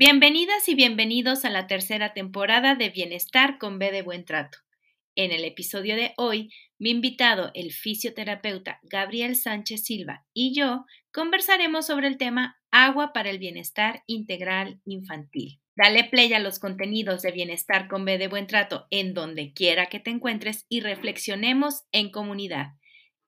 Bienvenidas y bienvenidos a la tercera temporada de Bienestar con B de Buen Trato. En el episodio de hoy, mi invitado, el fisioterapeuta Gabriel Sánchez Silva y yo conversaremos sobre el tema Agua para el Bienestar Integral Infantil. Dale play a los contenidos de Bienestar con B de Buen Trato en donde quiera que te encuentres y reflexionemos en comunidad.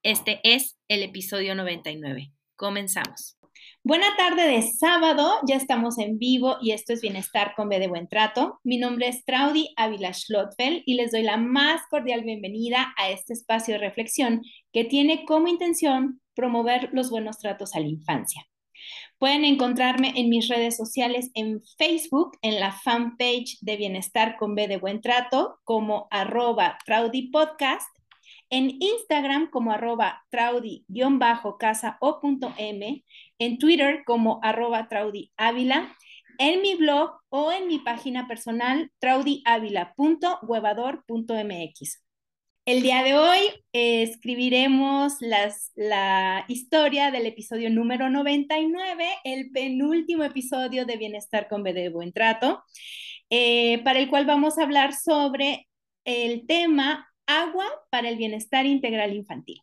Este es el episodio 99. Comenzamos. Buena tarde de sábado, ya estamos en vivo y esto es Bienestar con B de Buen Trato. Mi nombre es Traudy Ávila Schlotfeld y les doy la más cordial bienvenida a este espacio de reflexión que tiene como intención promover los buenos tratos a la infancia. Pueden encontrarme en mis redes sociales en Facebook, en la fanpage de Bienestar con B de Buen Trato, como arroba Traudy Podcast en Instagram como arroba traudy-casa o.m, en Twitter como arroba en mi blog o en mi página personal traudyavila.huevador.mx. El día de hoy eh, escribiremos la historia del episodio número 99, el penúltimo episodio de Bienestar con B de Buen Trato, eh, para el cual vamos a hablar sobre el tema agua para el bienestar integral infantil.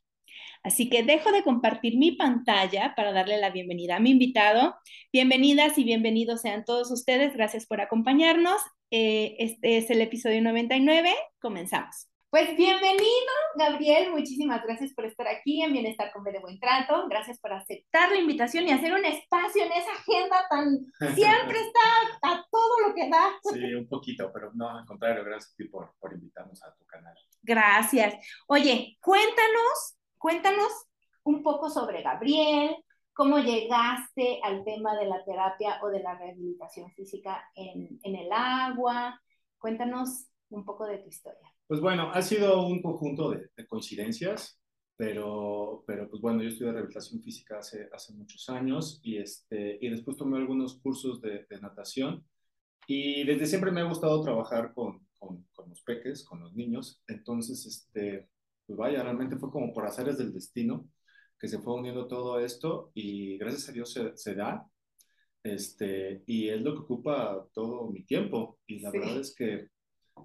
Así que dejo de compartir mi pantalla para darle la bienvenida a mi invitado. Bienvenidas y bienvenidos sean todos ustedes. Gracias por acompañarnos. Eh, este es el episodio 99. Comenzamos. Pues bienvenido, Gabriel. Muchísimas gracias por estar aquí en Bienestar con B de Buen Trato. Gracias por aceptar la invitación y hacer un espacio en esa agenda tan siempre está a todo lo que da. Sí, un poquito, pero no, al contrario, gracias a ti por, por invitarnos a tu canal. Gracias. Oye, cuéntanos, cuéntanos un poco sobre Gabriel, cómo llegaste al tema de la terapia o de la rehabilitación física en, en el agua. Cuéntanos un poco de tu historia. Pues bueno, ha sido un conjunto de, coincidencias, pero, pero pues bueno, yo estudié rehabilitación física hace, hace muchos años y, este, y después tomé algunos cursos de, natación y desde siempre me ha gustado trabajar con, con, los peques, con los niños, entonces, este, pues vaya, realmente fue como por azares del destino que se fue uniendo todo esto y gracias a Dios se, se da. Este, y es lo que ocupa todo mi tiempo. Y la verdad es que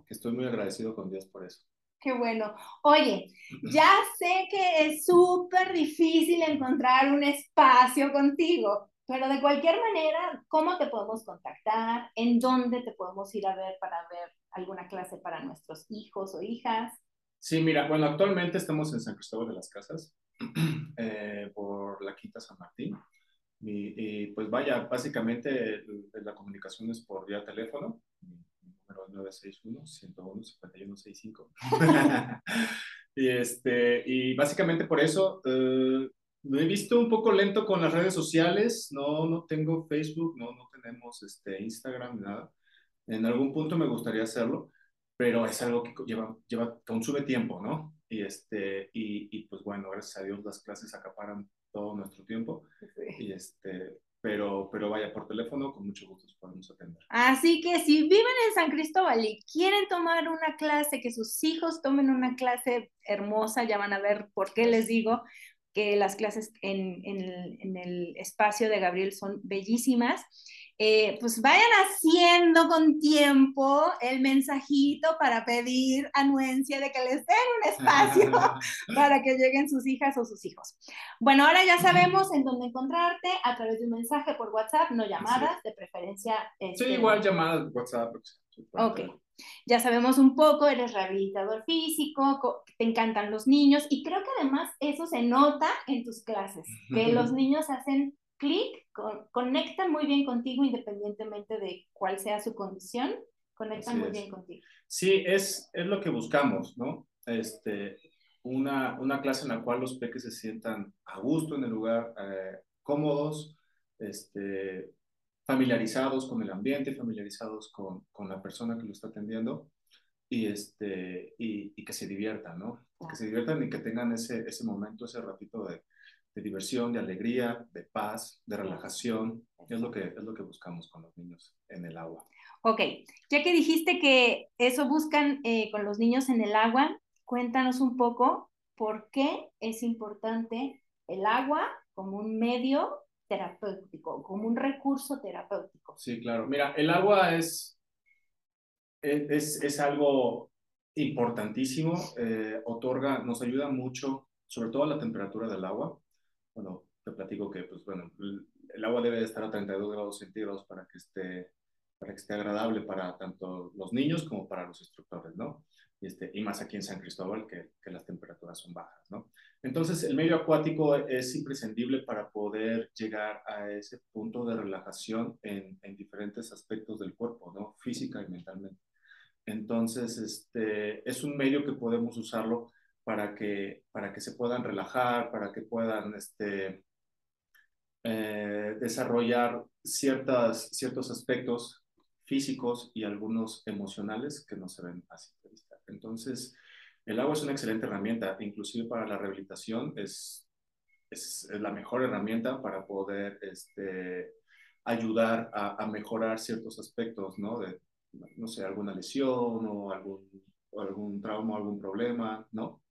que estoy muy agradecido con Dios por eso. Qué bueno. Oye, ya sé que es súper difícil encontrar un espacio contigo, pero de cualquier manera, ¿cómo te podemos contactar? ¿En dónde te podemos ir a ver para ver alguna clase para nuestros hijos o hijas? Sí, mira, bueno, actualmente estamos en San Cristóbal de las Casas, eh, por la Quinta San Martín. Y, y, pues vaya, básicamente la comunicación es por vía teléfono número 961-101-5165. y, este, y básicamente por eso eh, me he visto un poco lento con las redes sociales. No, no tengo Facebook, no, no tenemos este, Instagram, nada. En algún punto me gustaría hacerlo, pero es algo que lleva, lleva, consume tiempo, ¿no? Y, este, y, y pues bueno, gracias a Dios las clases acaparan todo nuestro tiempo. Y este, pero, pero vaya, por teléfono con mucho gusto podemos atender. Así que si viven en San Cristóbal y quieren tomar una clase, que sus hijos tomen una clase hermosa, ya van a ver por qué les digo que las clases en, en, en el espacio de Gabriel son bellísimas. Eh, pues vayan haciendo con tiempo el mensajito para pedir anuencia de que les den un espacio para que lleguen sus hijas o sus hijos. Bueno, ahora ya sabemos en dónde encontrarte a través de un mensaje por WhatsApp, no llamadas, de preferencia. sí, este, igual llamadas por WhatsApp. Ok. Ya sabemos un poco, eres rehabilitador físico, te encantan los niños y creo que además eso se nota en tus clases, que los niños hacen clic, conectan muy bien contigo independientemente de cuál sea su condición, conectan muy bien contigo. Sí, es, es lo que buscamos, ¿no? Este, una, una clase en la cual los peques se sientan a gusto en el lugar, eh, cómodos, este, familiarizados con el ambiente, familiarizados con, con, la persona que lo está atendiendo y, este, y, y que se diviertan, ¿no? Que se diviertan y que tengan ese, ese momento, ese ratito de, de diversión, de alegría, de paz, de relajación. Es lo que, es lo que buscamos con los niños en el agua. Ok, ya que dijiste que eso buscan eh, con los niños en el agua, cuéntanos un poco por qué es importante el agua como un medio terapéutico, como un recurso terapéutico. Sí, claro. Mira, el agua es, es, es algo importantísimo, eh, otorga, nos ayuda mucho, sobre todo a la temperatura del agua. Bueno, te platico que, pues bueno, el agua debe estar a 32 grados centígrados para que esté, para que esté agradable para tanto los niños como para los instructores, ¿no? Y, este, y más aquí en San Cristóbal, que, que las temperaturas son bajas, ¿no? Entonces, el medio acuático es imprescindible para poder llegar a ese punto de relajación en, en diferentes aspectos del cuerpo, ¿no? Física y mentalmente. Entonces, este, es un medio que podemos usarlo para que, para que se puedan relajar, para que puedan este, eh, desarrollar ciertas, ciertos aspectos físicos y algunos emocionales que no se ven a simple vista. Entonces, el agua es una excelente herramienta, inclusive para la rehabilitación es, es, la mejor herramienta para poder este, ayudar a, a, mejorar ciertos aspectos, ¿no? De, no sé, alguna lesión o algún, algún trauma, algún problema, ¿no?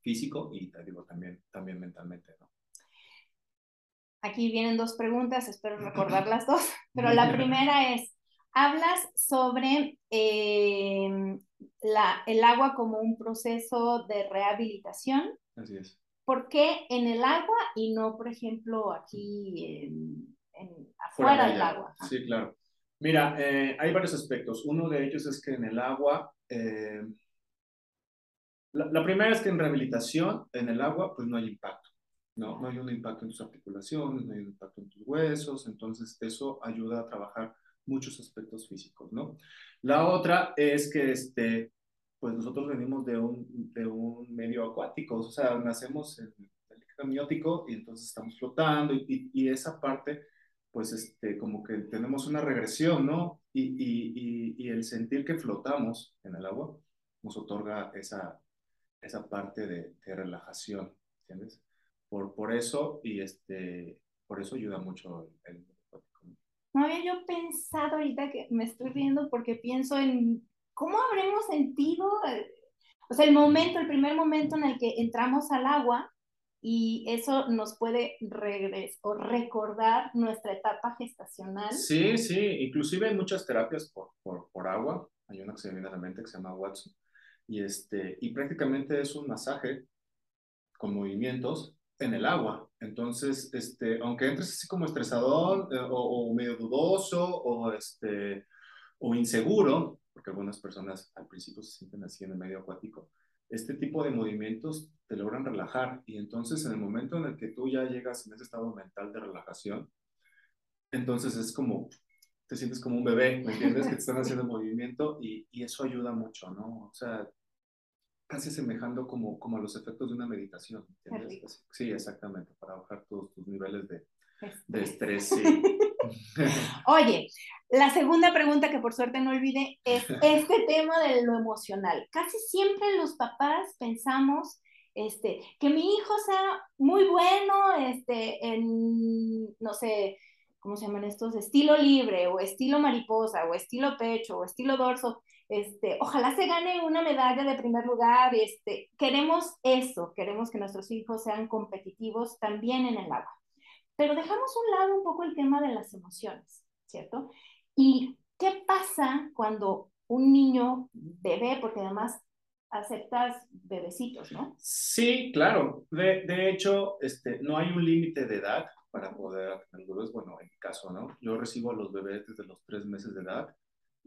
Físico y te digo también, también mentalmente, ¿no? Aquí vienen dos preguntas, espero recordar las dos, pero la primera es, hablas sobre eh, la, el agua como un proceso de rehabilitación. Así es. ¿Por qué en el agua y no, por ejemplo, aquí en, en afuera del agua? Sí, claro. Mira, eh, hay varios aspectos. Uno de ellos es que en el agua, eh, la, la, primera es que en rehabilitación, en el agua, pues no hay impacto. No, no hay un impacto en tus articulaciones, no hay un impacto en tus huesos, entonces eso ayuda a trabajar muchos aspectos físicos, ¿no? La otra es que, este, pues nosotros venimos de un, de un medio acuático, o sea, nacemos en el amniótico y entonces estamos flotando y, y, y esa parte pues este, como que tenemos una regresión, ¿no? Y, y, y, el sentir que flotamos en el agua nos otorga esa, esa parte de, de relajación, ¿entiendes? Por, por eso, y este, por eso ayuda mucho el, No había yo pensado ahorita que me estoy riendo porque pienso en cómo habremos sentido, o sea, el momento, el primer momento en el que entramos al agua y eso nos puede regresar o recordar nuestra etapa gestacional. Sí, sí, inclusive hay muchas terapias por, por, por, agua, hay una que se me viene a la mente que se llama Watson, y, este, y prácticamente es un masaje con movimientos en el agua. Entonces, este, aunque entres así como estresador eh, o, o, medio dudoso o, este, o inseguro, porque algunas personas al principio se sienten así en el medio acuático, este tipo de movimientos te logran relajar y entonces en el momento en el que tú ya llegas en ese estado mental de relajación, entonces es como, te sientes como un bebé, ¿me entiendes? Que te están haciendo movimiento y, y eso ayuda mucho, ¿no? O sea, casi semejando como, como a los efectos de una meditación, ¿entiendes? Sí, exactamente, para bajar todos tus niveles de, de estrés. Sí. Oye, la segunda pregunta que por suerte no olvide es este tema de lo emocional. Casi siempre los papás pensamos este, que mi hijo sea muy bueno este, en, no sé, ¿cómo se llaman estos? Estilo libre o estilo mariposa o estilo pecho o estilo dorso. Este, ojalá se gane una medalla de primer lugar. Este, queremos eso, queremos que nuestros hijos sean competitivos también en el agua. Pero dejamos un lado un poco el tema de las emociones, ¿cierto? ¿Y qué pasa cuando un niño bebé, porque además aceptas bebecitos, ¿no? Sí, claro. De, de hecho, este, no hay un límite de edad para poder bebés. Bueno, en mi caso, ¿no? Yo recibo a los bebés desde los tres meses de edad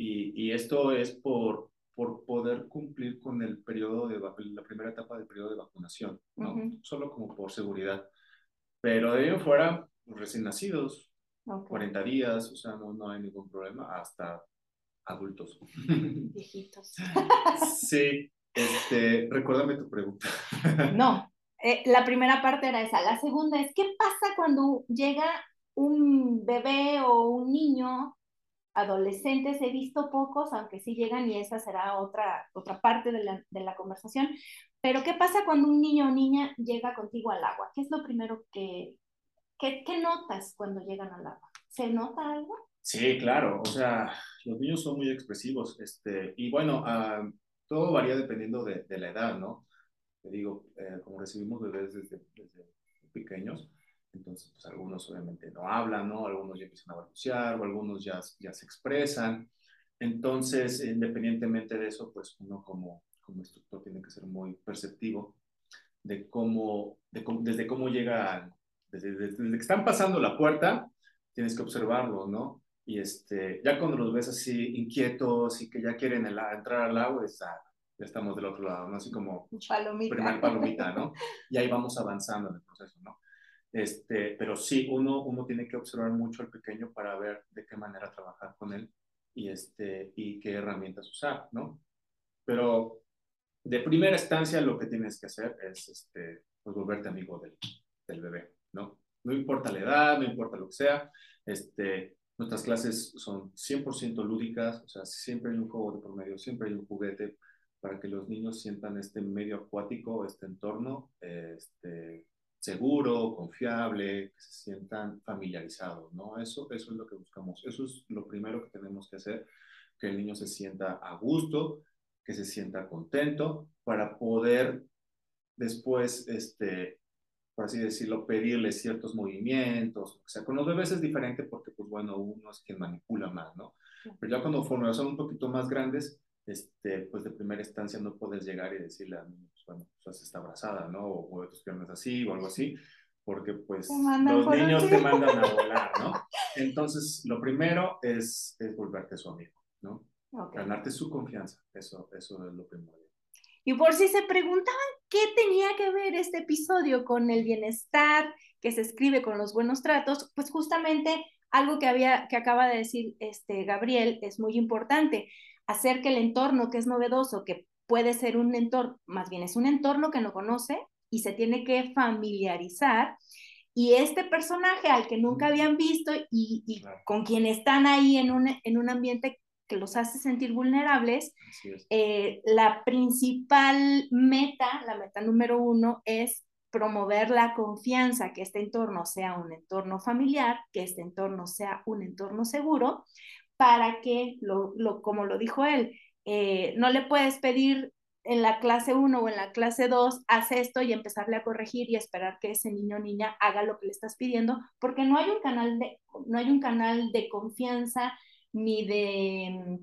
y, y esto es por, por poder cumplir con el periodo de la primera etapa del periodo de vacunación, ¿no? Uh -huh. Solo como por seguridad. Pero de en fuera, pues, recién nacidos, okay. 40 días, o sea, no, no hay ningún problema, hasta adultos. Viejitos. sí, este, recuérdame tu pregunta. no, eh, la primera parte era esa. La segunda es, ¿qué pasa cuando llega un bebé o un niño, adolescentes? He visto pocos, aunque sí llegan y esa será otra, otra parte de la, de la conversación. Pero ¿qué pasa cuando un niño o niña llega contigo al agua? ¿Qué es lo primero que, ¿Qué, ¿Qué, notas cuando llegan al agua? ¿Se nota algo? Sí, claro. O sea, los niños son muy expresivos. Este, y bueno, uh, todo varía dependiendo de, de, la edad, ¿no? Te digo, eh, como recibimos bebés desde, desde, pequeños, Entonces, pues algunos obviamente no hablan, ¿no? Algunos ya empiezan a balbucear o algunos ya, ya se expresan. Entonces, independientemente de eso, pues uno como, como instructor tiene que ser muy perceptivo de cómo, de desde cómo llega, desde, desde, que están pasando la puerta, tienes que observarlos, ¿no? Y este, ya cuando los ves así inquietos y que ya quieren entrar al agua, es, ah, ya estamos del otro lado, ¿no? Así como palomita. primer palomita, ¿no? Y ahí vamos avanzando en el proceso, ¿no? Este, pero sí, uno, uno tiene que observar mucho al pequeño para ver de qué manera trabajar con él y, este, y qué herramientas usar, ¿no? Pero de primera instancia lo que tienes que hacer es este, pues, volverte amigo del, del bebé, ¿no? No importa la edad, no importa lo que sea, este, nuestras clases son 100% lúdicas, o sea, siempre hay un juego de promedio, siempre hay un juguete para que los niños sientan este medio acuático, este entorno este, seguro, confiable, que se sientan familiarizados, ¿no? Eso, eso es lo que buscamos, eso es lo primero que tenemos que hacer, que el niño se sienta a gusto, que se sienta contento, para poder después, este, por así decirlo, pedirle ciertos movimientos. O sea, con los bebés es diferente porque, pues bueno, uno es quien manipula más, ¿no? Pero ya cuando son un poquito más grandes, este, pues de primera instancia no puedes llegar y decirle a niño, pues bueno, pues está abrazada, ¿no? O mueve tus piernas así o algo así, porque pues los niños te mandan a volar, ¿no? Entonces, lo primero es, es volverte su amigo, ¿no? Ganarte su confianza, eso, eso es lo primero. Y por si se preguntaban qué tenía que ver este episodio con el bienestar que se escribe con los buenos tratos, pues justamente algo que había que acaba de decir este Gabriel es muy importante hacer que el entorno que es novedoso, que puede ser un entorno, más bien es un entorno que no conoce y se tiene que familiarizar. Y este personaje al que nunca habían visto y, con quien están ahí en un, en un ambiente que los hace sentir vulnerables, eh, la principal meta, la meta número uno, es promover la confianza, que este entorno sea un entorno familiar, que este entorno sea un entorno seguro, para que, lo, como lo dijo él, eh, no le puedes pedir en la clase 1 o en la clase 2, haz esto y empezarle a corregir y esperar que ese niño o niña haga lo que le estás pidiendo, porque no hay un canal de, no hay un canal de confianza ni de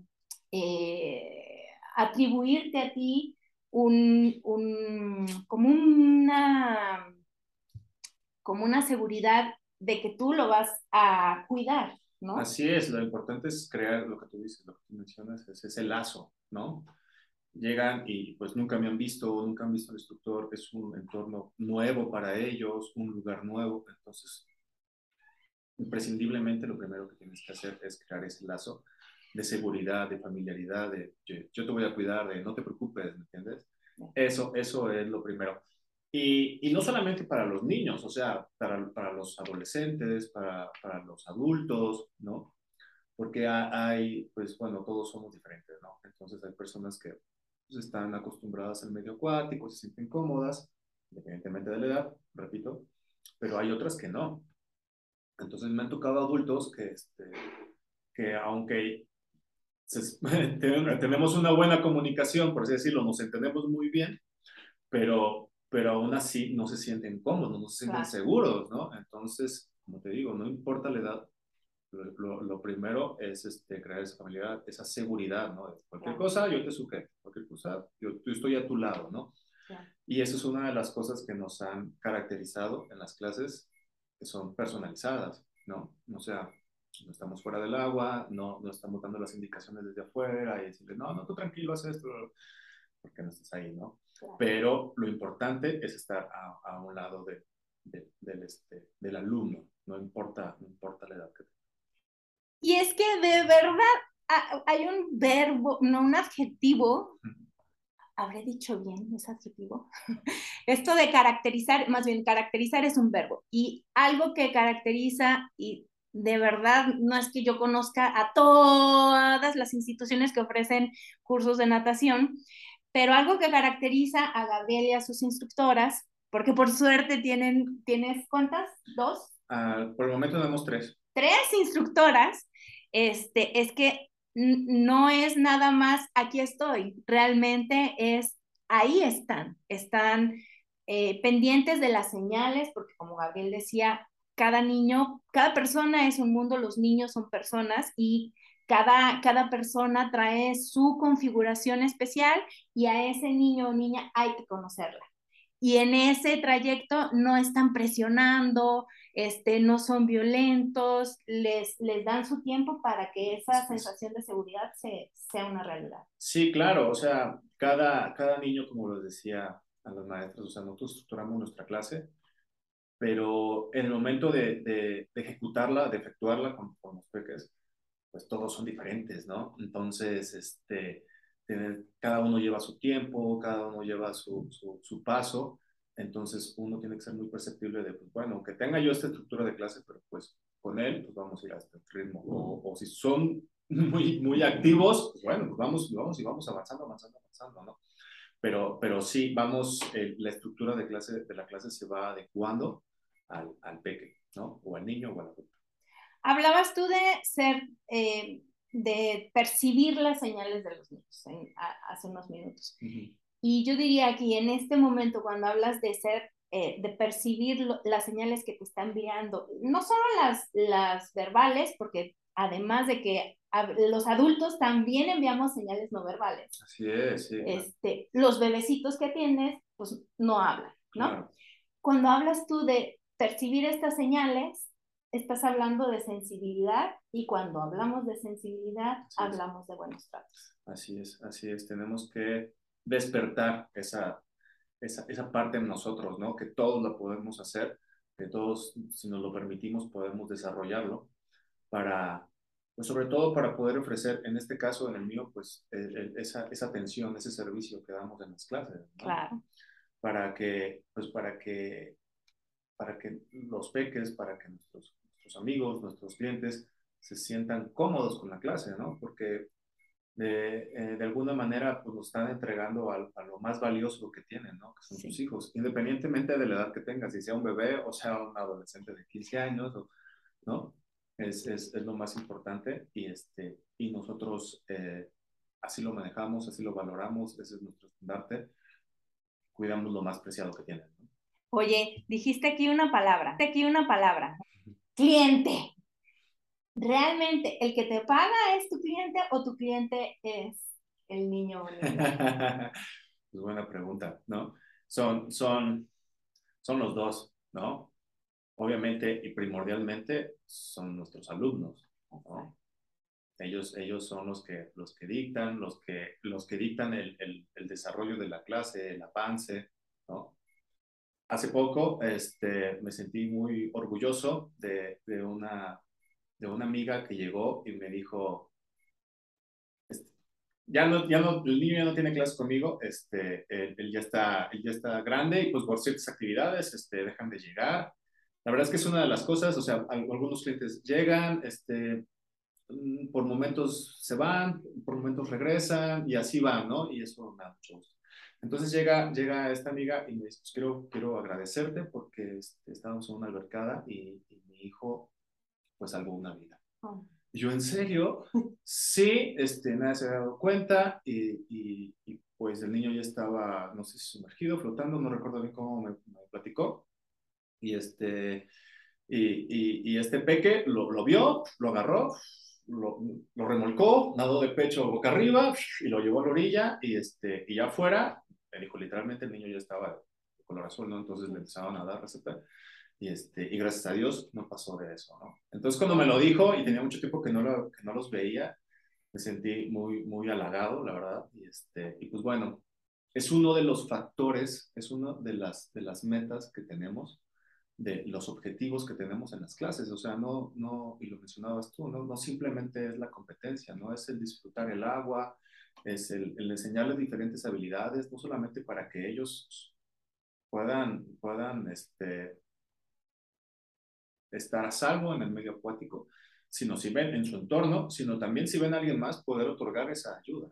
eh, atribuirte a ti un, un, como una como una seguridad de que tú lo vas a cuidar, Así es, lo importante es crear lo que tú dices, lo que tú mencionas, es ese lazo, ¿no? Llegan y pues nunca me han visto, nunca han visto al instructor, es un entorno nuevo para ellos, un lugar nuevo, entonces imprescindiblemente lo primero que tienes que hacer es crear ese lazo de seguridad, de familiaridad, de yo, te voy a cuidar, de no te preocupes, ¿me entiendes? Eso, eso es lo primero. Y, y, no solamente para los niños, o sea, para, para los adolescentes, para, para, los adultos, ¿no? Porque hay, pues bueno, todos somos diferentes, ¿no? Entonces hay personas que pues, están acostumbradas al medio acuático, se sienten cómodas, independientemente de la edad, repito, pero hay otras que no. Entonces me han tocado adultos que, este, que aunque tenemos una buena comunicación, por así decirlo, nos entendemos muy bien, pero pero aún así no se sienten cómodos, no se sienten seguros, ¿no? Entonces, como te digo, no importa la edad, lo, lo, primero es este, crear esa familiaridad, esa seguridad, ¿no? Cualquier cosa yo te sujeto, cualquier cosa yo, yo estoy a tu lado, ¿no? Y eso es una de las cosas que nos han caracterizado en las clases, que son personalizadas, ¿no? O sea, no estamos fuera del agua, no, no estamos dando las indicaciones desde afuera y decirle, no, no, tú tranquilo, haz esto, porque no estás ahí, ¿no? Pero lo importante es estar a, a un lado de, del, este, del alumno, no importa, no importa la edad que tenga. Y es que de verdad hay un verbo, no un adjetivo, habré dicho bien ese adjetivo, esto de caracterizar, más bien caracterizar es un verbo. Y algo que caracteriza y de verdad no es que yo conozca a todas las instituciones que ofrecen cursos de natación, pero algo que caracteriza a Gabriel y a sus instructoras, porque por suerte tienen, ¿tienes cuántas? ¿Dos? Ah, por el momento tenemos tres. Tres instructoras, este, es que no es nada más aquí estoy, realmente es ahí están, están eh, pendientes de las señales, porque como Gabriel decía, cada niño, cada persona es un mundo, los niños son personas y cada, cada persona trae su configuración especial y a ese niño o niña hay que conocerla. Y en ese trayecto no están presionando, este, no son violentos, les, les dan su tiempo para que esa sensación de seguridad se, sea una realidad. Sí, claro, o sea, cada, cada niño, como les decía a los maestros, o sea, nosotros estructuramos nuestra clase pero en el momento de, de, ejecutarla, de efectuarla con, con, los peques, pues todos son diferentes, ¿no? Entonces, este, cada uno lleva su tiempo, cada uno lleva su, su, paso, entonces uno tiene que ser muy perceptible de, pues bueno, que tenga yo esta estructura de clase, pero pues con él, pues vamos a ir a este ritmo, o, o si son muy, muy activos, pues bueno, pues vamos, vamos y vamos avanzando, avanzando, avanzando, ¿no? Pero, pero sí, vamos, eh, la estructura de, clase, de la clase se va adecuando al, al peque, ¿no? O al niño o al adulto. Hablabas tú de ser, eh, de percibir las señales de los niños hace unos minutos. Y yo diría que en este momento, cuando hablas de ser, eh, de percibir las señales que te están enviando, no solo las, las verbales, porque además de que los adultos también enviamos señales no verbales. Así es, sí. Este, los bebecitos que tienes, pues no hablan, ¿no? Cuando hablas tú de percibir estas señales, estás hablando de sensibilidad y cuando hablamos de sensibilidad, hablamos de buenos tratos. Así es, así es. Tenemos que despertar esa, esa, esa parte en nosotros, ¿no? Que todos la podemos hacer, que todos, si nos lo permitimos, podemos desarrollarlo para, pues sobre todo para poder ofrecer, en este caso, en el mío, pues esa, esa atención, ese servicio que damos en las clases. ¿no? Claro. Para que, pues para que para que los peques, para que nuestros, nuestros amigos, nuestros clientes se sientan cómodos con la clase, ¿no? Porque de, eh, de, alguna manera pues nos están entregando a, a, lo más valioso que tienen, ¿no? Que son sí. sus hijos, independientemente de la edad que tengan, si sea un bebé o sea un adolescente de 15 años, ¿no? Es, es, es lo más importante y, este, y nosotros eh, así lo manejamos, así lo valoramos, ese es nuestro estandarte, cuidamos lo más preciado que tienen. Oye, dijiste aquí una palabra, aquí una palabra, cliente. ¿Realmente el que te paga es tu cliente o tu cliente es el niño pues buena pregunta, ¿no? Son, son, son los dos, ¿no? Obviamente y primordialmente son nuestros alumnos, ¿no? Ellos, ellos son los que, los que dictan, los que, los que dictan el, el, el desarrollo de la clase, el avance, ¿no? Hace poco este, me sentí muy orgulloso de, una, de una amiga que llegó y me dijo, ya no, ya no, el niño ya no tiene clases conmigo, este, él, él, ya está, él ya está grande y pues por ciertas actividades este, dejan de llegar. La verdad es que es una de las cosas, o sea, algunos clientes llegan, este, mm, por momentos se van, por momentos regresan y así van, ¿no? Y eso me da mucho. Entonces llega, llega esta amiga y me dice, pues quiero, quiero agradecerte porque estábamos en una albercada y, y, mi hijo pues salvó una vida. Oh. Y yo, ¿en serio? sí, este, nadie se había dado cuenta y, y, y, pues el niño ya estaba, no sé si sumergido, flotando, no recuerdo bien cómo me, me platicó. Y este, y, y, este peque lo, lo vio, lo agarró, lo, lo, remolcó, nadó de pecho boca arriba y lo llevó a la orilla y, este, y ya afuera me dijo, literalmente el niño ya estaba de color azul, ¿no? Entonces le empezaron a dar receta. Y, este, y gracias a Dios no pasó de eso, ¿no? Entonces cuando me lo dijo y tenía mucho tiempo que no, lo, que no los veía, me sentí muy, muy halagado, la verdad. Y, este, y pues bueno, es uno de los factores, es una de las, de las metas que tenemos, de los objetivos que tenemos en las clases. O sea, no, no y lo mencionabas tú, no, no simplemente es la competencia, no es el disfrutar el agua, es el, el, enseñarles diferentes habilidades, no solamente para que ellos puedan, puedan este, estar a salvo en el medio acuático, sino si ven en su entorno, sino también si ven a alguien más, poder otorgar esa ayuda.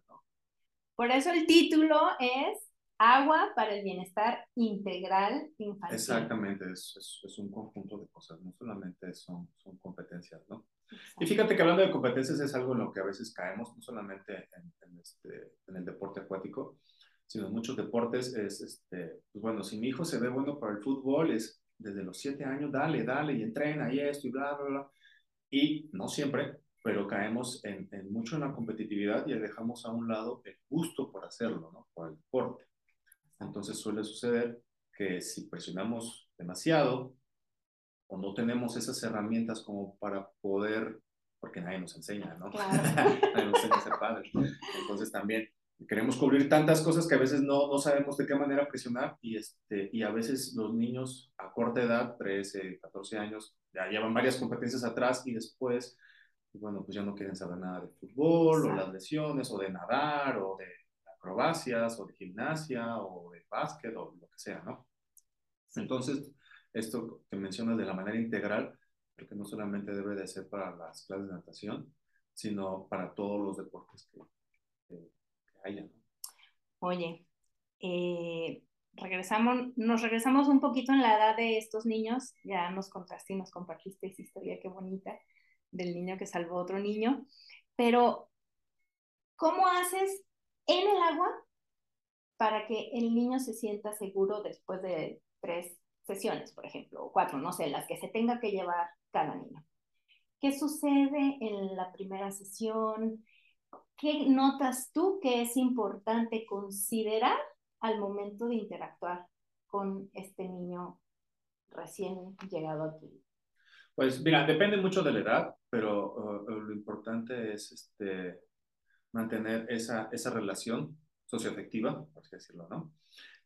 Por eso el título es Agua para el bienestar integral infantil. Exactamente, es, es, es un conjunto de cosas, no solamente son, son competencias, ¿no? Exacto. Y fíjate que hablando de competencias es algo en lo que a veces caemos, no solamente en, en, este, en el deporte acuático, sino en muchos deportes es, este, pues bueno, si mi hijo se ve bueno para el fútbol, es, desde los siete años, dale, dale, y entrena y esto y bla, bla, bla. Y no siempre, pero caemos en, en mucho en la competitividad y dejamos a un lado el gusto por hacerlo, ¿no? Por el deporte. Entonces suele suceder que si presionamos demasiado o no tenemos esas herramientas como para poder, porque nadie nos enseña, ¿no? Claro. nadie nos enseña a ser padres. Entonces también queremos cubrir tantas cosas que a veces no, no sabemos de qué manera presionar y, este, y a veces los niños a corta edad, 13, 14 años, ya llevan varias competencias atrás y después, bueno, pues ya no quieren saber nada de fútbol o las lesiones o de nadar o de acrobacias o de gimnasia o de básquet o lo que sea, ¿no? Entonces, esto que mencionas de la manera integral, porque no solamente debe de ser para las clases de natación, sino para todos los deportes que, que, haya. ¿no? Oye, eh, regresamos, nos regresamos un poquito en la edad de estos niños, ya nos contaste y nos compartiste esa historia, qué bonita, del niño que salvó a otro niño, pero ¿cómo haces en el agua para que el niño se sienta seguro después de tres sesiones, por ejemplo, o cuatro, no sé, las que se tenga que llevar cada niño. ¿Qué sucede en la primera sesión? ¿Qué notas tú que es importante considerar al momento de interactuar con este niño recién llegado aquí? Pues mira, depende mucho de la edad, pero uh, lo importante es este, mantener esa, esa relación socioafectiva, por así decirlo, ¿no?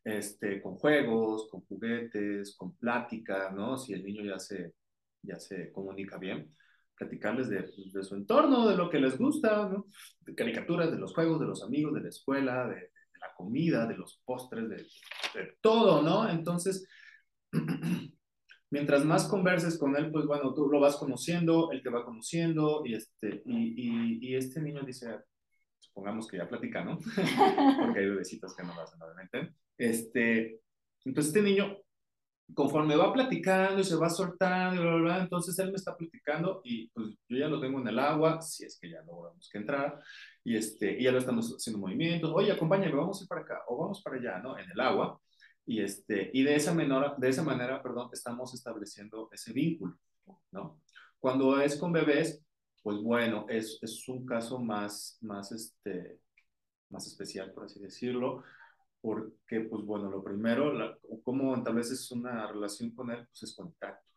Este, con juegos, con juguetes, con plática, ¿no? Si el niño ya se, ya se comunica bien, platicarles de, su entorno, de lo que les gusta, ¿no? De caricaturas, de los juegos, de los amigos, de la escuela, de, la comida, de los postres, de, todo, ¿no? Entonces, mientras más converses con él, pues bueno, tú lo vas conociendo, él te va conociendo y este, y este niño dice, supongamos que ya platica, ¿no? Porque hay bebecitos que no lo hacen, obviamente. Este, entonces este niño, conforme va platicando y se va soltando y bla, bla, bla, entonces él me está platicando y pues yo ya lo tengo en el agua, si es que ya logramos que entrar, y, este, y ya lo estamos haciendo movimientos, oye, acompáñame, vamos a ir para acá, o vamos para allá, ¿no? En el agua. Y, este, y de, esa menor, de esa manera, perdón, estamos estableciendo ese vínculo, ¿no? Cuando es con bebés, pues bueno, es, es un caso más, más, este, más especial, por así decirlo, porque, pues bueno, lo primero, la, cómo estableces una relación con él, pues es contacto,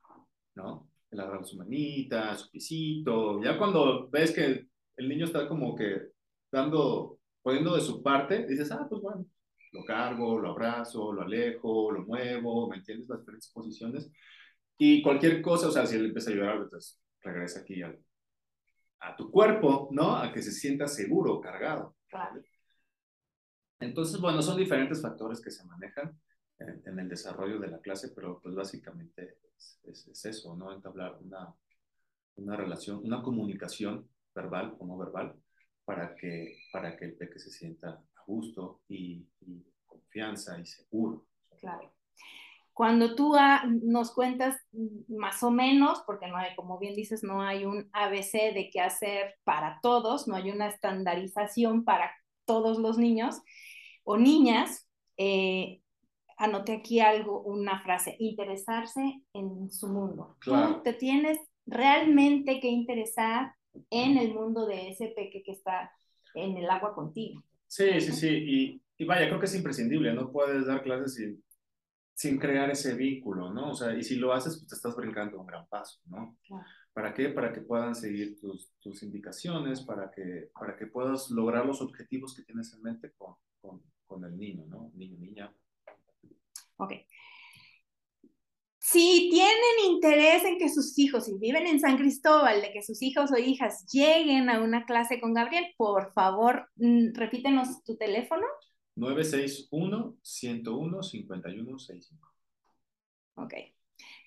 ¿no? El agarrar su manita, su pisito, ya cuando ves que el niño está como que dando, poniendo de su parte, dices, ah, pues bueno, lo cargo, lo abrazo, lo alejo, lo muevo, ¿me entiendes? Las diferentes posiciones. Y cualquier cosa, o sea, si él empieza a llorar, pues regresa aquí al, a tu cuerpo, ¿no? A que se sienta seguro, cargado. Claro. Entonces, bueno, son diferentes factores que se manejan en, en el desarrollo de la clase, pero pues básicamente es, es, es eso, ¿no? Entablar una, una relación, una comunicación verbal o no verbal para que, para que el peque se sienta a gusto y, y confianza y seguro. Claro. Cuando tú a, nos cuentas más o menos, porque no hay, como bien dices, no hay un ABC de qué hacer para todos, no hay una estandarización para todos los niños o niñas, eh, anoté aquí algo, una frase, interesarse en su mundo. Claro. Tú te tienes realmente que interesar en el mundo de ese peque que está en el agua contigo. Sí, sí, sí. Y, y vaya, creo que es imprescindible. No puedes dar clases sin, sin crear ese vínculo, ¿no? O sea, y si lo haces, pues te estás brincando un gran paso, ¿no? Claro. ¿Para qué? Para que puedan seguir tus, tus indicaciones, para que, para que puedas lograr los objetivos que tienes en mente con, con, con el niño, ¿no? Niño, niña. Ok. Si tienen interés en que sus hijos, si viven en San Cristóbal, de que sus hijos o hijas lleguen a una clase con Gabriel, por favor, mm, repítenos tu teléfono. 961-101-5165. Ok.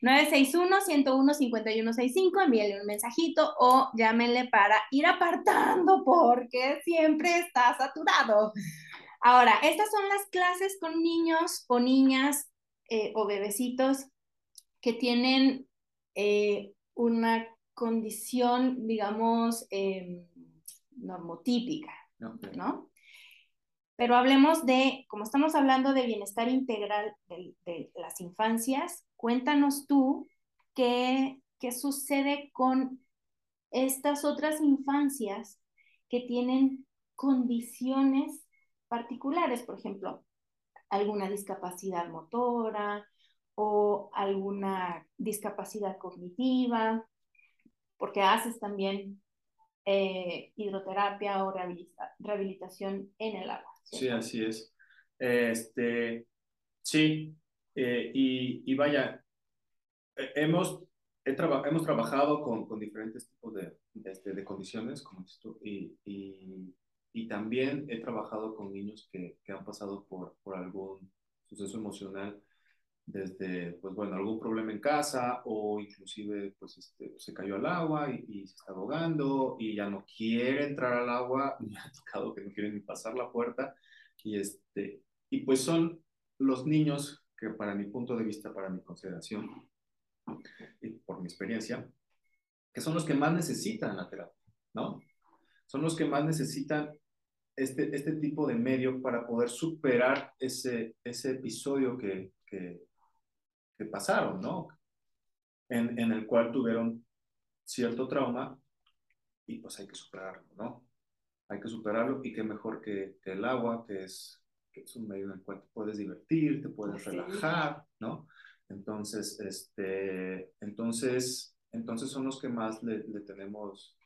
961-101-5165, envíenle un mensajito o llámenle para ir apartando porque siempre está saturado. Ahora, estas son las clases con niños o niñas eh, o bebecitos que tienen eh, una condición, digamos, eh, normotípica, Okay. ¿no? Pero hablemos de, como estamos hablando de bienestar integral de, las infancias, cuéntanos tú qué, qué sucede con estas otras infancias que tienen condiciones particulares, por ejemplo, alguna discapacidad motora o alguna discapacidad cognitiva, porque haces también eh, hidroterapia o rehabilitación en el agua. Sí, así es. Este, sí, eh, y, vaya, hemos, hemos trabajado con, con diferentes tipos de, de, este, condiciones, como esto, y, y, y, también he trabajado con niños que, que han pasado por, por algún suceso emocional desde, pues bueno, algún problema en casa o inclusive, pues este, se cayó al agua y, se está ahogando y ya no quiere entrar al agua, me ha tocado que no quieren ni pasar la puerta y este, y pues son los niños que para mi punto de vista, para mi consideración y por mi experiencia, que son los que más necesitan la terapia, ¿no? Son los que más necesitan este, este tipo de medio para poder superar ese, ese episodio que, que, que pasaron, ¿no? En, en, el cual tuvieron cierto trauma y pues hay que superarlo, ¿no? Hay que superarlo y qué mejor que, que el agua, que es, que es un medio en el cual te puedes divertir, te puedes relajar, ¿no? Entonces, este, entonces, entonces son los que más le, le tenemos,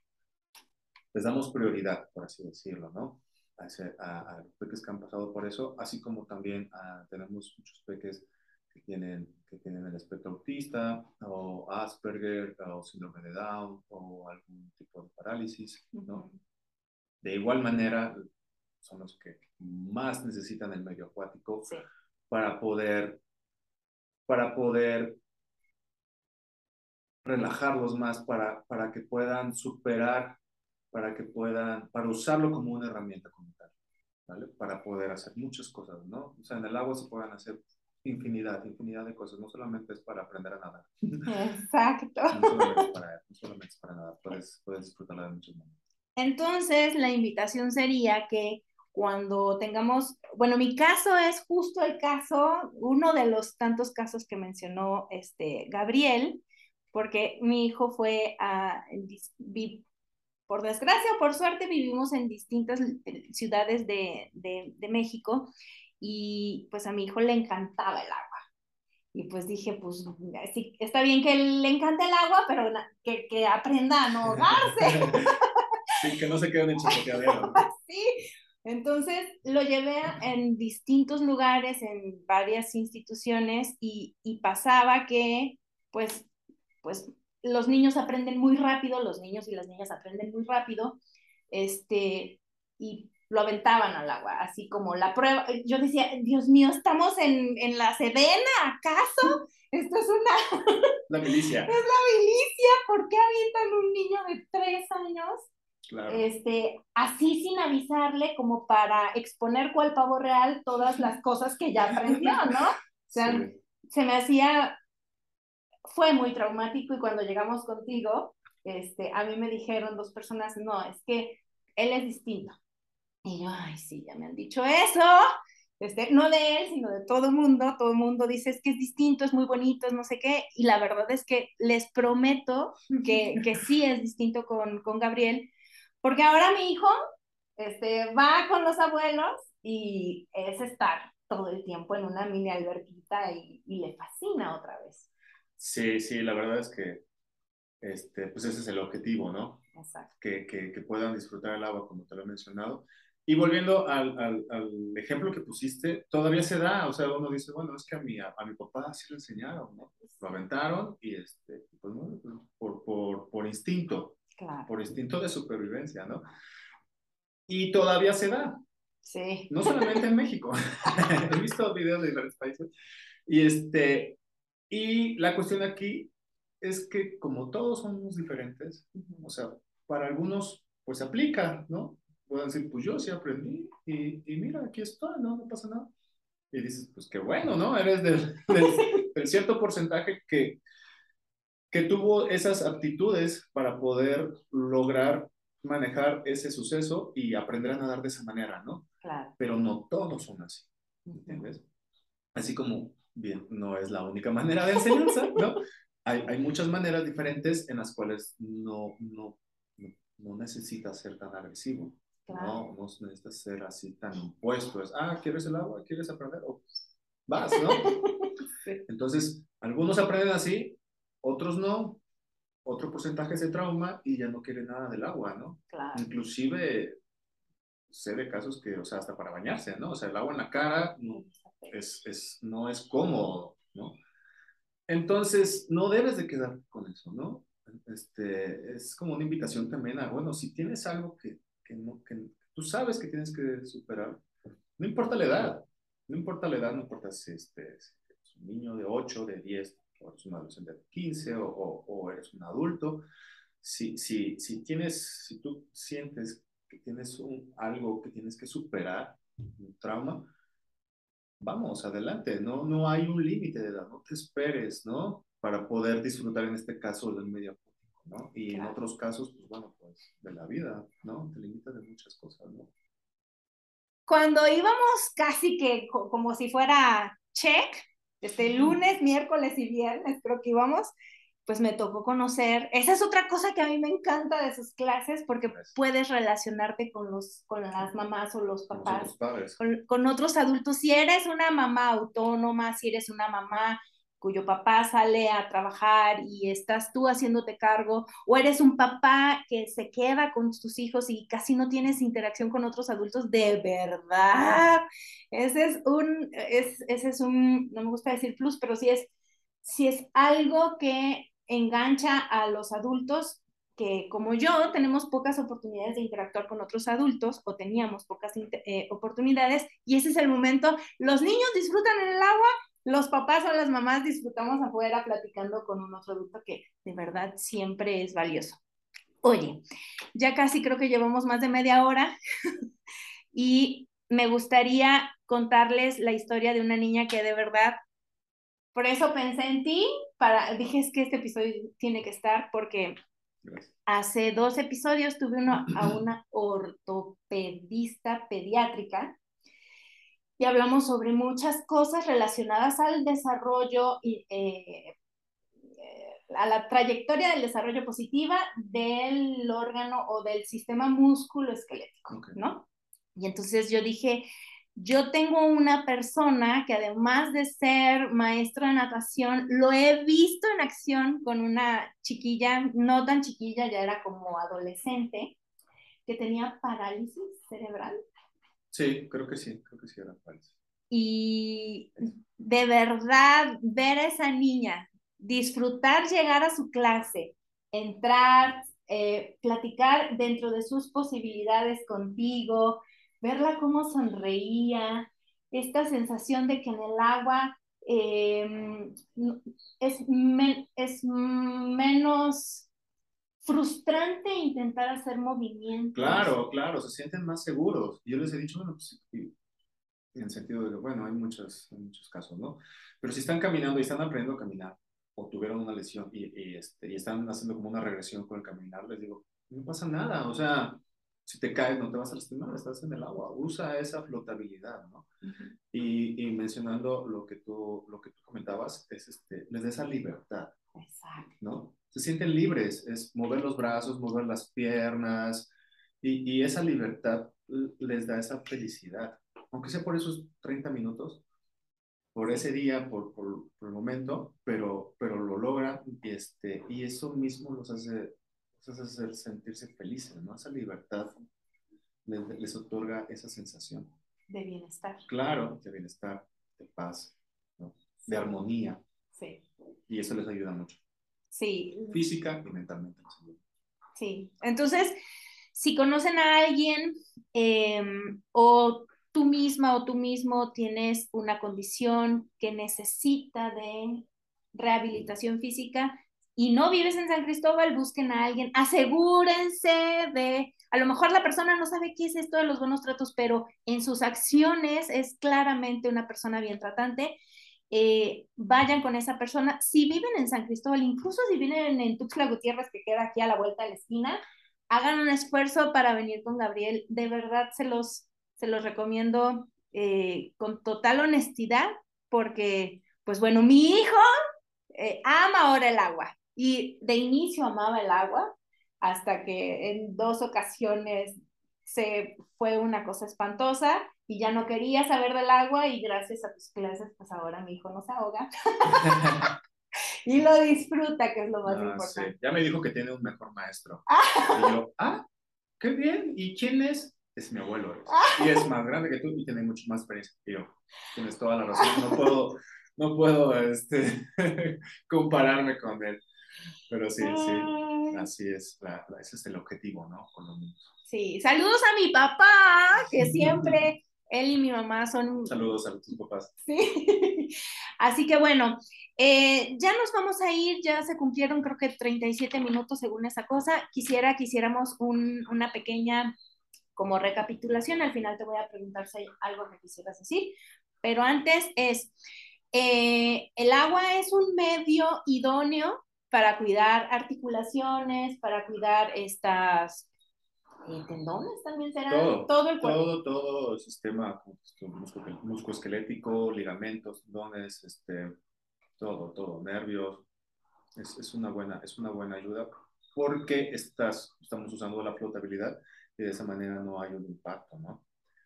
les damos prioridad, por así decirlo, ¿no? A, a, los peques que han pasado por eso, así como también a, tenemos muchos peques que tienen, que tienen el espectro autista o Asperger o síndrome de Down o algún tipo de parálisis, ¿no? De igual manera, son los que más necesitan el medio acuático para poder, para poder relajarlos más, para, para que puedan superar, para que puedan, para usarlo como una herramienta como tal, ¿vale? Para poder hacer muchas cosas, ¿no? O sea, en el agua se pueden hacer infinidad, infinidad de cosas. No solamente es para aprender a nadar. Exacto. No solamente es para, no solamente es para nadar, puedes, puedes disfrutarla de muchos momentos. Entonces, la invitación sería que cuando tengamos, bueno, mi caso es justo el caso, uno de los tantos casos que mencionó este Gabriel, porque mi hijo fue a, por desgracia o por suerte, vivimos en distintas ciudades de, de, de México y pues a mi hijo le encantaba el agua. Y pues dije, pues sí, está bien que le encante el agua, pero que, que aprenda a no ahogarse. sí, que no se quede en chapoteadero. sí, entonces lo llevé en distintos lugares, en varias instituciones y, y, pasaba que pues, pues los niños aprenden muy rápido, los niños y las niñas aprenden muy rápido, este, y lo aventaban al agua, así como la prueba. Yo decía, Dios mío, estamos en, en la Sedena, ¿acaso? Esto es una... La milicia. es la milicia, ¿por qué avientan un niño de tres años? Claro. Este, así sin avisarle, como para exponer cual pavo real todas las cosas que ya aprendió, ¿no? O sea, se me hacía, fue muy traumático y cuando llegamos contigo, este, a mí me dijeron dos personas, no, es que él es distinto. Y yo, ay, sí, ya me han dicho eso. Este, no de él, sino de todo el mundo. Todo el mundo dice es que es distinto, es muy bonito, es no sé qué. Y la verdad es que les prometo que, que sí es distinto con, con Gabriel, porque ahora mi hijo este, va con los abuelos y es estar todo el tiempo en una mini albertita y, y le fascina otra vez. Sí, sí, la verdad es que este, pues ese es el objetivo, ¿no? Exacto. Que, que, que puedan disfrutar el agua, como te lo he mencionado. Y volviendo al, al, al, ejemplo que pusiste, todavía se da, o sea, uno dice, bueno, es que a mi, a, mi papá sí lo enseñaron, ¿no? Lo aventaron y, este, pues, ¿no? por, por, por instinto, claro. por instinto de supervivencia, ¿no? Y todavía se da. Sí. No solamente en México. He visto videos de diferentes países. Y, este, y la cuestión aquí es que como todos somos diferentes, o sea, para algunos, pues aplica, ¿no? Pueden decir, pues yo sí aprendí y, y, mira, aquí estoy, ¿no? No pasa nada. Y dices, pues qué bueno, ¿no? Eres del, del, del cierto porcentaje que, que tuvo esas aptitudes para poder lograr manejar ese suceso y aprender a nadar de esa manera, ¿no? Claro. Pero no todos son así, ¿entiendes? Así como, bien, no es la única manera de enseñanza, ¿no? Hay, hay muchas maneras diferentes en las cuales no, no, no, necesitas ser tan agresivo. No, no necesitas ser así tan impuesto. Es, ah, ¿quieres el agua? ¿Quieres aprender? Oh, vas, ¿no? Entonces, algunos aprenden así, otros no, otro porcentaje se trauma y ya no quiere nada del agua, ¿no? Claro. Inclusive sé de casos que, o sea, hasta para bañarse, ¿no? O sea, el agua en la cara no es, es, no es cómodo, ¿no? Entonces, no debes de quedar con eso, ¿no? Este, es como una invitación también a, bueno, si tienes algo que, que, no, que tú sabes que tienes que superar, no importa la edad, no importa la edad, no importa si, este, es un niño de 8, de 10, o eres un adolescente de 15 o, o, eres un adulto, si, si, si, tienes, si tú sientes que tienes un, algo que tienes que superar, un trauma, vamos, adelante, no, no hay un límite de edad, no te esperes, ¿no? Para poder disfrutar en este caso del medio ¿no? Y en otros casos, pues bueno, pues de la vida, ¿no? Te limitas de muchas cosas, ¿no? Cuando íbamos casi que como si fuera check, este lunes, miércoles y viernes creo que íbamos, pues me tocó conocer, esa es otra cosa que a mí me encanta de sus clases porque puedes relacionarte con los con las mamás o los papás, con, con, otros adultos. Si eres una mamá autónoma, si eres una mamá cuyo papá sale a trabajar y estás tú haciéndote cargo, o eres un papá que se queda con tus hijos y casi no tienes interacción con otros adultos, de verdad, ese es un, es, ese es un, no me gusta decir plus, pero sí es, sí es algo que engancha a los adultos que como yo tenemos pocas oportunidades de interactuar con otros adultos o teníamos pocas eh, oportunidades y ese es el momento, los niños disfrutan en el agua los papás o las mamás disfrutamos afuera platicando con un otro adulto que de verdad siempre es valioso. Oye, ya casi creo que llevamos más de media hora y me gustaría contarles la historia de una niña que de verdad, por eso pensé en ti, para, dije es que este episodio tiene que estar porque hace dos episodios tuve uno a una ortopedista pediátrica y hablamos sobre muchas cosas relacionadas al desarrollo y eh, eh, a la trayectoria del desarrollo positiva del órgano o del sistema músculo esquelético, ¿no? Y entonces yo dije, yo tengo una persona que además de ser maestro de natación, lo he visto en acción con una chiquilla, no tan chiquilla, ya era como adolescente, que tenía parálisis cerebral. Sí, creo que sí, creo que sí era falso. Y de verdad, ver a esa niña, disfrutar llegar a su clase, entrar, eh, platicar dentro de sus posibilidades contigo, verla cómo sonreía, esta sensación de que en el agua em, es, es menos frustrante intentar hacer movimientos. Claro, claro, se sienten más seguros. Yo les he dicho, bueno, pues, en el sentido de, bueno, hay muchos, muchos casos, ¿no? Pero si están caminando y están aprendiendo a caminar, o tuvieron una lesión y, este, y están haciendo como una regresión con el caminar, les digo, no pasa nada, o sea, si te caes no te vas a lastimar, estás en el agua, usa esa flotabilidad, ¿no? y, y, mencionando lo que tú, lo que tú comentabas, es este, les da esa libertad, Exacto. ¿no? Se sienten libres, es mover los brazos, mover las piernas, y, y esa libertad les da esa felicidad, aunque sea por esos 30 minutos, por ese día, por, por, por, el momento, pero, pero lo logran y, este, y eso mismo los hace, los hace sentirse felices, ¿no? Esa libertad les, les, otorga esa sensación. De bienestar. Claro, de bienestar, de paz, ¿no? de armonía. Sí. Y eso les ayuda mucho. Sí. Física y mentalmente. Sí. Entonces, si conocen a alguien em, o tú misma o tú mismo tienes una condición que necesita de rehabilitación física y no vives en San Cristóbal, busquen a alguien, asegúrense de, a lo mejor la persona no sabe qué es esto de los buenos tratos, pero en sus acciones es claramente una persona bien tratante eh, vayan con esa persona. Si viven en San Cristóbal, incluso si viven en Tuxtla Gutiérrez, que queda aquí a la vuelta de la esquina, hagan un esfuerzo para venir con Gabriel. De verdad se los, se los recomiendo eh, con total honestidad porque, pues bueno, mi hijo eh, ama ahora el agua y de inicio amaba el agua hasta que en dos ocasiones se fue una cosa espantosa y ya no quería saber del agua y gracias a tus clases, pues ahora mi hijo no se ahoga. y lo disfruta, que es lo más ah, importante. Ya me dijo que tiene un mejor maestro. y yo, ah, qué bien. ¿Y quién es? Es mi abuelo. Y es más grande que tú y tiene mucho más experiencia que yo. Tienes toda la razón. No puedo, no puedo este, compararme con él. Pero sí, sí, así es. ese es el objetivo, ¿no? Con los niños. Sí, saludos a mi papá, que siempre él y mi mamá son... Saludos a tus papás. Sí. Así que bueno, eh, ya nos vamos a ir, ya se cumplieron creo que 37 minutos según esa cosa. Quisiera que hiciéramos una pequeña como recapitulación. Al final te voy a preguntar si hay algo que quisieras decir. Pero antes es, eh, el agua es un medio idóneo para cuidar articulaciones, para cuidar estas eh, tendones también serán todo, todo el cuerpo. Todo, todo el sistema musculoesquelético, ligamentos, tendones, este, todo, todo, nervios. Es, es, una buena, es una buena ayuda porque estás, estamos usando la flotabilidad y de esa manera no hay un impacto, ¿no?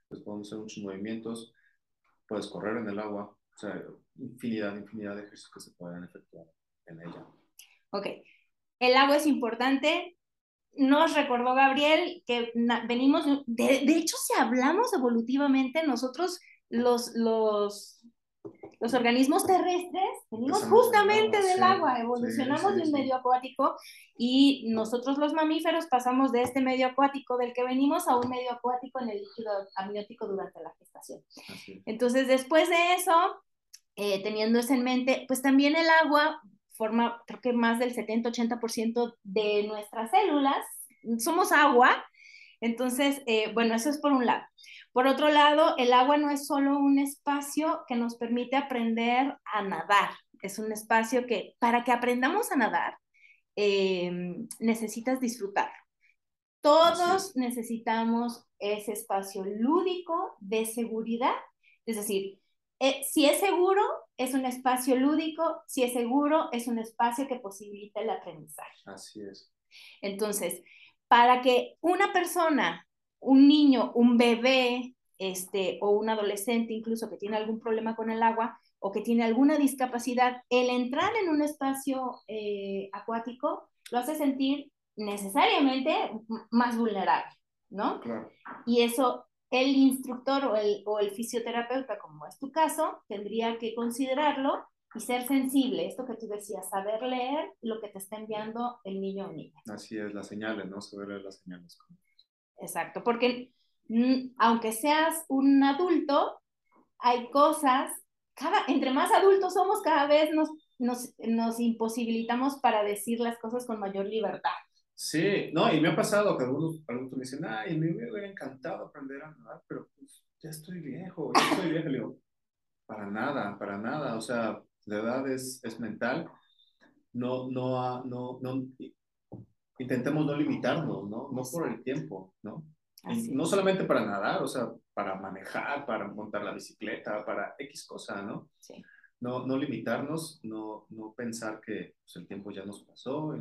Pues podemos hacer muchos movimientos, puedes correr en el agua, o sea, infinidad, infinidad de ejercicios que se pueden efectuar en ella. Ok, el agua es importante, nos recordó Gabriel que venimos, de, de, hecho, si hablamos evolutivamente, nosotros los, los, los organismos terrestres venimos justamente del agua, evolucionamos de un medio acuático y nosotros los mamíferos pasamos de este medio acuático del que venimos a un medio acuático en el líquido amniótico durante la gestación. Entonces, después de eso, eh, teniendo eso en mente, pues también el agua forma, creo que más del 70-80% de nuestras células. Somos agua. Entonces, eh, bueno, eso es por un lado. Por otro lado, el agua no es solo un espacio que nos permite aprender a nadar. Es un espacio que, para que aprendamos a nadar, eh, necesitas disfrutar. Todos necesitamos ese espacio lúdico de seguridad. Es decir, eh, si es seguro, es un espacio lúdico, si es seguro, es un espacio que posibilita el aprendizaje. Así es. Entonces, para que una persona, un niño, un bebé, este, o un adolescente incluso que tiene algún problema con el agua o que tiene alguna discapacidad, el entrar en un espacio eh, acuático lo hace sentir necesariamente más vulnerable, ¿no? Claro. Y eso el instructor o el, o el fisioterapeuta, como es tu caso, tendría que considerarlo y ser sensible, esto que tú decías, saber leer lo que te está enviando el niño o niña. Así es, las señales, ¿no? Saber leer las señales. Exacto, porque mm, aunque seas un adulto, hay cosas, cada, entre más adultos somos, cada vez nos, nos, nos imposibilitamos para decir las cosas con mayor libertad. Sí, no, y me ha pasado que algunos adultos me dicen, ay, me hubiera encantado aprender a nadar, pero pues ya estoy viejo, ya estoy viejo. Le digo, para nada, para nada, o sea, la edad es, es mental. No, no, no, no, intentemos no limitarnos, ¿no? No por el tiempo, ¿no? no solamente para nadar, o sea, para manejar, para montar la bicicleta, para X cosa, ¿no? Sí. No, no limitarnos, no, no pensar que pues, el tiempo ya nos pasó,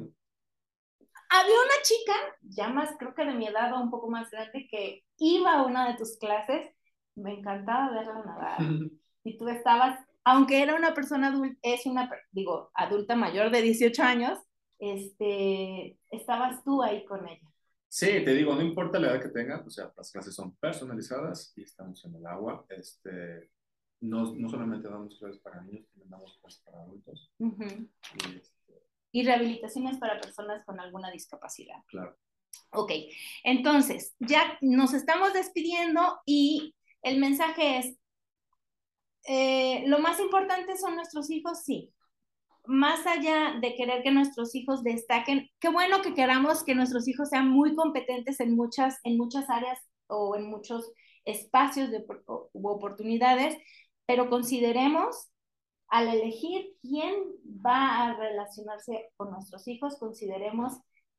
había una chica, ya más, creo que de mi edad o un poco más grande, que iba a una de tus clases. Me encantaba verla nadar. y tú estabas, aunque era una persona adulta, es una, digo, adulta mayor de 18 años, este, estabas tú ahí con ella. Sí, te digo, no importa la edad que tenga, o sea, las clases son personalizadas y estamos en el agua. Este, no, no solamente damos clases para niños, también damos clases para adultos. y, y rehabilitaciones para personas con alguna discapacidad. Claro. Ok, entonces ya nos estamos despidiendo y el mensaje es, eh, lo más importante son nuestros hijos, sí. Más allá de querer que nuestros hijos destaquen, qué bueno que queramos que nuestros hijos sean muy competentes en muchas, en muchas áreas o en muchos espacios de oportunidades, pero consideremos al elegir quién va a relacionarse con nuestros hijos, consideremos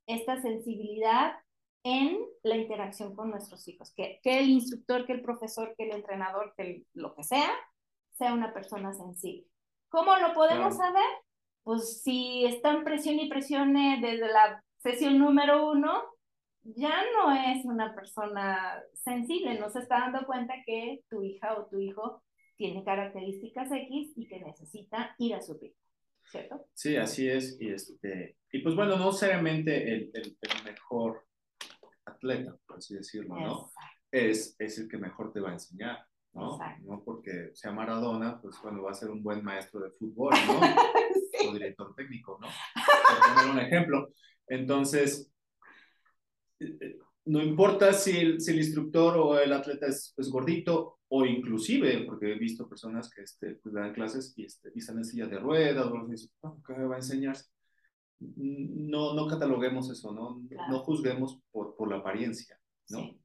esta sensibilidad en la interacción con nuestros hijos, que, que el instructor, que el profesor, que el entrenador, que lo que sea, sea una persona sensible. ¿Cómo lo podemos saber? Pues si están presión y presione desde la sesión número uno, ya no es una persona sensible, no se está dando cuenta que tu hija o tu hijo tiene características X y que necesita ir a su ritmo, ¿cierto? Sí, así es. Y, este, y pues bueno, no seriamente el, el, mejor atleta, por así decirlo, ¿no? Es, es el que mejor te va a enseñar. ¿no? No porque sea Maradona, pues bueno, va a ser un buen maestro de fútbol, ¿no? O director técnico, ¿no? Por poner un ejemplo. Entonces, no importa si el, si el, instructor o el atleta es, es, gordito o inclusive, porque he visto personas que este, pues, dan clases y, este, y están en silla de ruedas, o dicen, ¿qué va a enseñar? No, no cataloguemos eso, ¿no? No juzguemos por, por la apariencia, ¿no?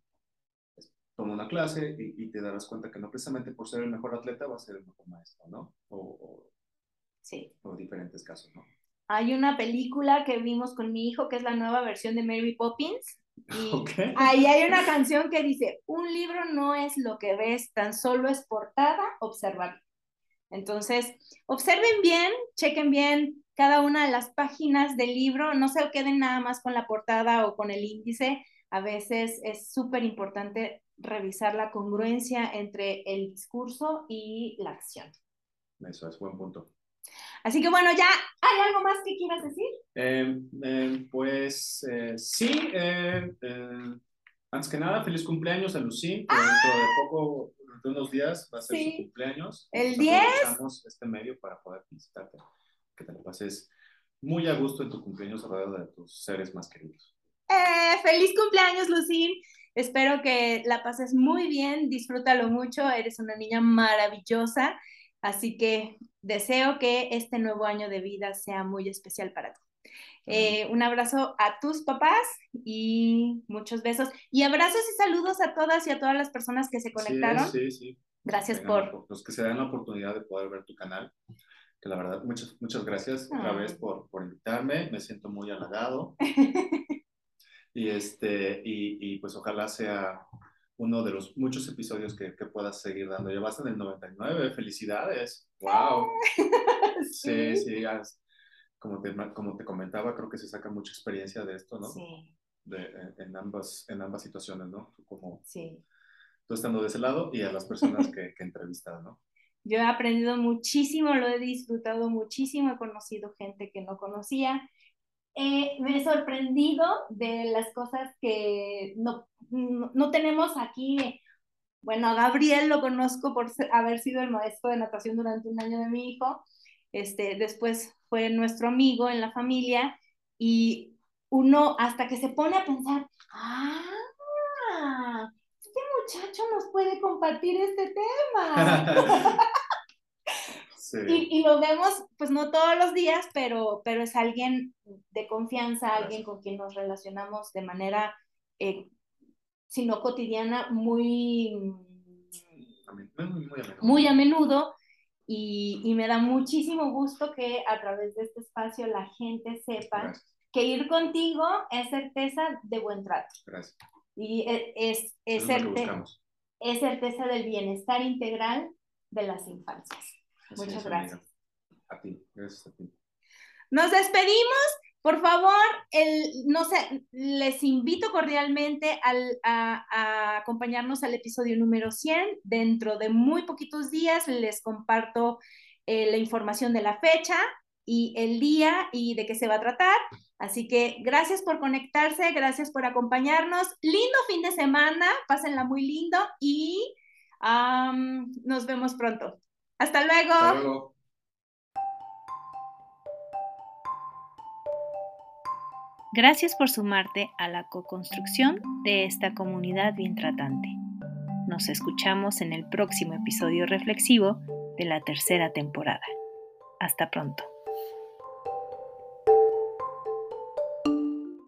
Toma una clase y, te darás cuenta que no precisamente por ser el mejor atleta va a ser el mejor maestro, ¿no? O, o, sí. o diferentes casos, ¿no? Hay una película que vimos con mi hijo que es la nueva versión de Mary Poppins. Y ahí hay una canción que dice, un libro no es lo que ves, tan solo es portada, observar. Entonces, observen bien, chequen bien cada una de las páginas del libro, no se queden nada más con la portada o con el índice. A veces es súper importante revisar la congruencia entre el discurso y la acción. Eso es buen punto. Así que bueno, ya, ¿hay algo más que quieras decir? Em, em, pues eh, sí, eh, eh, antes que nada, feliz cumpleaños a Lucín, que dentro de poco, dentro de unos días va a ser su cumpleaños. El 10. Usamos este medio para poder felicitarte, que te lo pases muy a gusto en tu cumpleaños rodeado de tus seres más queridos. ¡Feliz cumpleaños, Lucín! Espero que la pases muy bien, disfrútalo mucho, eres una niña maravillosa, así que deseo que este nuevo año de vida sea muy especial para ti. Eh, un abrazo a tus papás y muchos besos. Y abrazos y saludos a todas y a todas las personas que se conectaron. Sí, sí. Gracias por... Los que se dan la oportunidad de poder ver tu canal. Que la verdad, muchas, muchas gracias otra vez por, por invitarme. Me siento muy halagado. y, este, y, y pues ojalá sea uno de los muchos episodios que, que puedas seguir dando. Ya vas en el 99, felicidades. ¡Wow! sí, sí, como, te, como te comentaba, creo que se saca mucha experiencia de esto, ¿no? Sí. De, en, ambas, en ambas situaciones, ¿no? como, sí. Tú estando de ese lado y a las personas que, que he entrevistado, ¿no? Yo he aprendido muchísimo, lo he disfrutado muchísimo, he conocido gente que no conocía eh, me he sorprendido de las cosas que no, no, tenemos aquí. Bueno, a Gabriel lo conozco por haber sido el maestro de natación durante un año de mi hijo. Este, después fue nuestro amigo en la familia y uno hasta que se pone a pensar, ah, este muchacho nos puede compartir este tema. Y, lo vemos, pues no todos los días, pero, pero es alguien de confianza, alguien con quien nos relacionamos de manera, eh, si no cotidiana, muy, muy a menudo. Y, y, me da muchísimo gusto que a través de este espacio la gente sepa que ir contigo es certeza de buen trato. Gracias. Y e, es, es, es certeza del bienestar integral de las infancias. Muchas gracias. A ti, gracias a ti. Nos despedimos. Por favor, el, no sé, les invito cordialmente a, acompañarnos al episodio número 100. Dentro de muy poquitos días les comparto eh, la información de la fecha y el día y de qué se va a tratar. Así que gracias por conectarse, gracias por acompañarnos. Lindo fin de semana, pásenla muy lindo y nos vemos pronto. Hasta luego. Gracias por sumarte a la co-construcción de esta comunidad bien tratante. Nos escuchamos en el próximo episodio reflexivo de la tercera temporada. Hasta pronto.